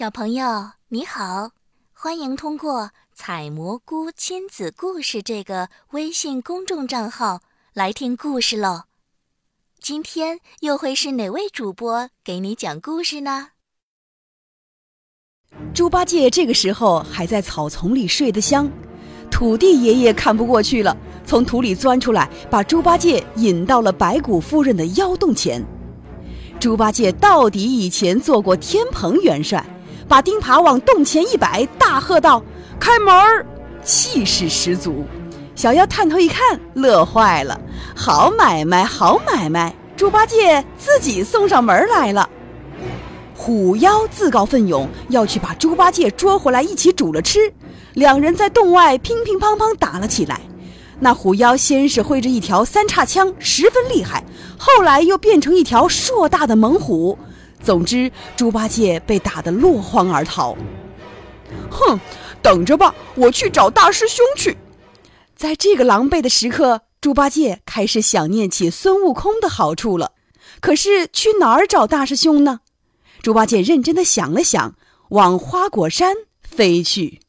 小朋友你好，欢迎通过“采蘑菇亲子故事”这个微信公众账号来听故事喽。今天又会是哪位主播给你讲故事呢？猪八戒这个时候还在草丛里睡得香，土地爷爷看不过去了，从土里钻出来，把猪八戒引到了白骨夫人的妖洞前。猪八戒到底以前做过天蓬元帅，把钉耙往洞前一摆，大喝道：“开门！”气势十足。小妖探头一看，乐坏了：“好买卖，好买卖！”猪八戒自己送上门来了。虎妖自告奋勇要去把猪八戒捉回来，一起煮了吃。两人在洞外乒乒乓乓打了起来。那虎妖先是挥着一条三叉枪，十分厉害，后来又变成一条硕大的猛虎。总之，猪八戒被打得落荒而逃。哼，等着吧，我去找大师兄去。在这个狼狈的时刻，猪八戒开始想念起孙悟空的好处了。可是去哪儿找大师兄呢？猪八戒认真的想了想，往花果山飞去。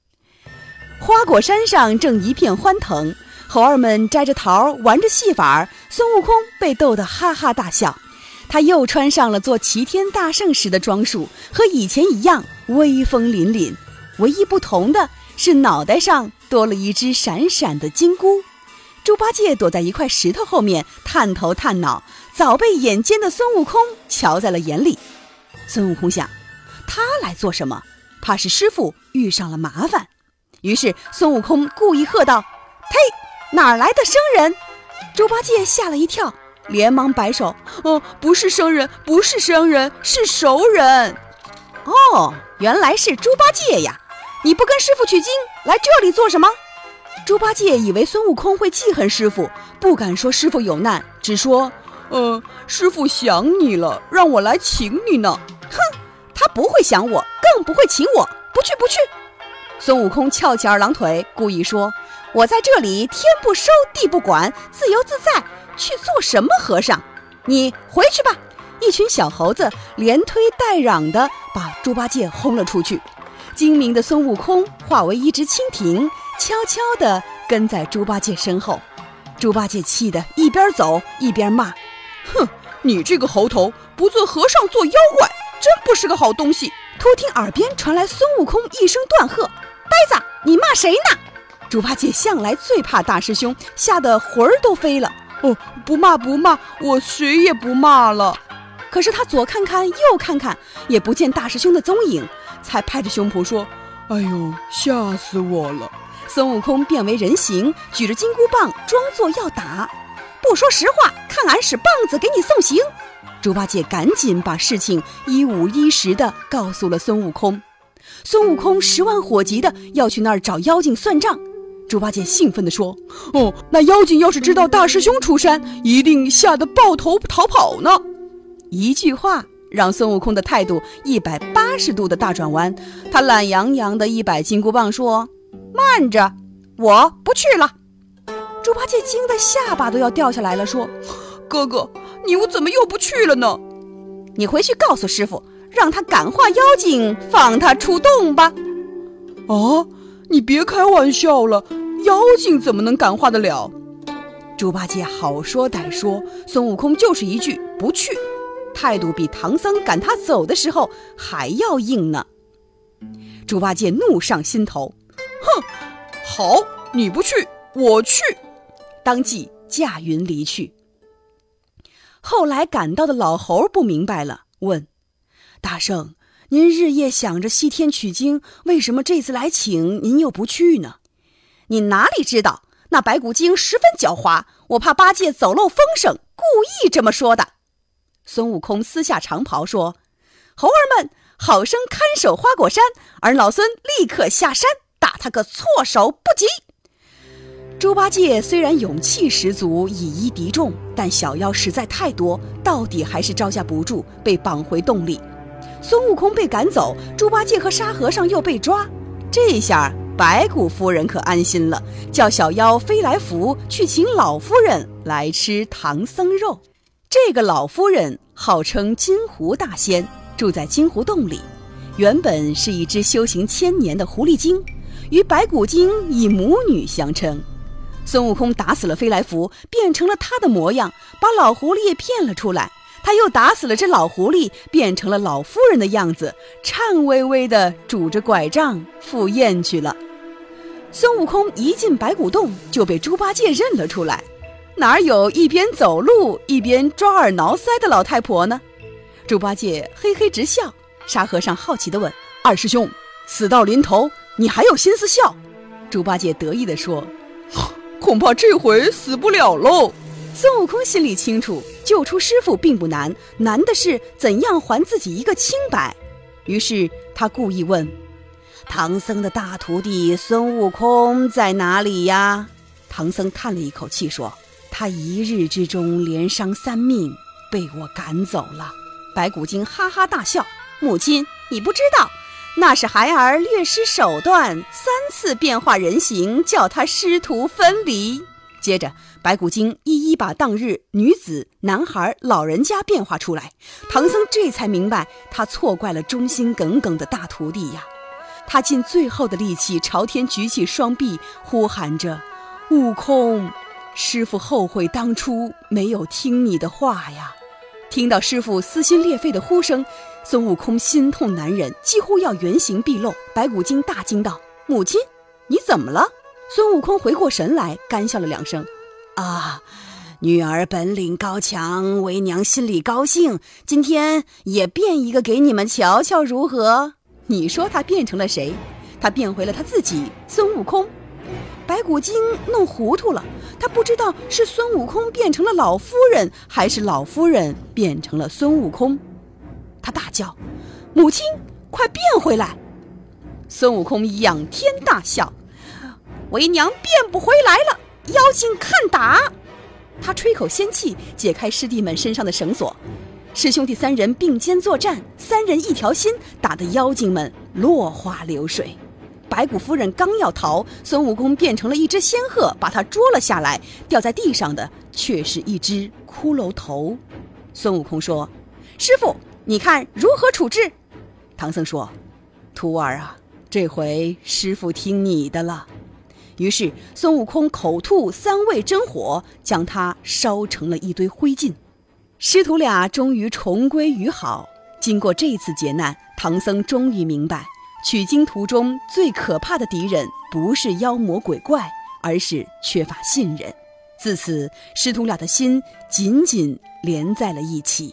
花果山上正一片欢腾。猴儿们摘着桃，玩着戏法，孙悟空被逗得哈哈大笑。他又穿上了做齐天大圣时的装束，和以前一样威风凛凛。唯一不同的是，脑袋上多了一只闪闪的金箍。猪八戒躲在一块石头后面，探头探脑，早被眼尖的孙悟空瞧在了眼里。孙悟空想，他来做什么？怕是师傅遇上了麻烦。于是孙悟空故意喝道：“呸！”哪来的生人？猪八戒吓了一跳，连忙摆手：“哦，不是生人，不是生人，是熟人。”哦，原来是猪八戒呀！你不跟师傅取经，来这里做什么？猪八戒以为孙悟空会记恨师傅，不敢说师傅有难，只说：“呃，师傅想你了，让我来请你呢。”哼，他不会想我，更不会请我，不去，不去。孙悟空翘起二郎腿，故意说。我在这里天不收地不管，自由自在，去做什么和尚？你回去吧！一群小猴子连推带嚷的把猪八戒轰了出去。精明的孙悟空化为一只蜻蜓，悄悄地跟在猪八戒身后。猪八戒气得一边走一边骂：“哼，你这个猴头，不做和尚做妖怪，真不是个好东西！”突听耳边传来孙悟空一声断喝：“呆子，你骂谁呢？”猪八戒向来最怕大师兄，吓得魂儿都飞了。哦，不骂不骂，我谁也不骂了。可是他左看看右看看，也不见大师兄的踪影，才拍着胸脯说：“哎呦，吓死我了！”孙悟空变为人形，举着金箍棒，装作要打。不说实话，看俺使棒子给你送行。猪八戒赶紧把事情一五一十的告诉了孙悟空。孙悟空十万火急的要去那儿找妖精算账。猪八戒兴奋地说：“哦，那妖精要是知道大师兄出山，一定吓得抱头逃跑呢。”一句话让孙悟空的态度一百八十度的大转弯。他懒洋洋的一摆金箍棒说：“慢着，我不去了。”猪八戒惊得下巴都要掉下来了，说：“哥哥，你我怎么又不去了呢？你回去告诉师傅，让他感化妖精，放他出洞吧。”啊，你别开玩笑了。妖精怎么能感化得了？猪八戒好说歹说，孙悟空就是一句不去，态度比唐僧赶他走的时候还要硬呢。猪八戒怒上心头，哼，好，你不去，我去，当即驾云离去。后来赶到的老猴不明白了，问大圣：“您日夜想着西天取经，为什么这次来请您又不去呢？”你哪里知道，那白骨精十分狡猾，我怕八戒走漏风声，故意这么说的。孙悟空撕下长袍说：“猴儿们，好生看守花果山，而老孙立刻下山打他个措手不及。”猪八戒虽然勇气十足，以一敌众，但小妖实在太多，到底还是招架不住，被绑回洞里。孙悟空被赶走，猪八戒和沙和尚又被抓，这下。白骨夫人可安心了，叫小妖飞来福去请老夫人来吃唐僧肉。这个老夫人号称金狐大仙，住在金狐洞里。原本是一只修行千年的狐狸精，与白骨精以母女相称。孙悟空打死了飞来福，变成了他的模样，把老狐狸骗了出来。他又打死了只老狐狸，变成了老夫人的样子，颤巍巍地拄着拐杖赴宴去了。孙悟空一进白骨洞，就被猪八戒认了出来。哪有一边走路一边抓耳挠腮的老太婆呢？猪八戒嘿嘿直笑。沙和尚好奇地问：“二师兄，死到临头，你还有心思笑？”猪八戒得意地说：“恐怕这回死不了喽。”孙悟空心里清楚，救出师傅并不难，难的是怎样还自己一个清白。于是他故意问：“唐僧的大徒弟孙悟空在哪里呀？”唐僧叹了一口气说：“他一日之中连伤三命，被我赶走了。”白骨精哈哈大笑：“母亲，你不知道，那是孩儿略施手段，三次变化人形，叫他师徒分离。”接着，白骨精一一把当日女子、男孩、老人家变化出来。唐僧这才明白，他错怪了忠心耿耿的大徒弟呀。他尽最后的力气朝天举起双臂，呼喊着：“悟空，师傅后悔当初没有听你的话呀！”听到师傅撕心裂肺的呼声，孙悟空心痛难忍，几乎要原形毕露。白骨精大惊道：“母亲，你怎么了？”孙悟空回过神来，干笑了两声：“啊，女儿本领高强，为娘心里高兴。今天也变一个给你们瞧瞧，如何？”你说他变成了谁？他变回了他自己，孙悟空。白骨精弄糊涂了，他不知道是孙悟空变成了老夫人，还是老夫人变成了孙悟空。他大叫：“母亲，快变回来！”孙悟空仰天大笑。为娘变不回来了，妖精看打！他吹口仙气，解开师弟们身上的绳索，师兄弟三人并肩作战，三人一条心，打得妖精们落花流水。白骨夫人刚要逃，孙悟空变成了一只仙鹤，把他捉了下来。掉在地上的却是一只骷髅头。孙悟空说：“师傅，你看如何处置？”唐僧说：“徒儿啊，这回师傅听你的了。”于是孙悟空口吐三味真火，将他烧成了一堆灰烬。师徒俩终于重归于好。经过这次劫难，唐僧终于明白，取经途中最可怕的敌人不是妖魔鬼怪，而是缺乏信任。自此，师徒俩的心紧紧连在了一起。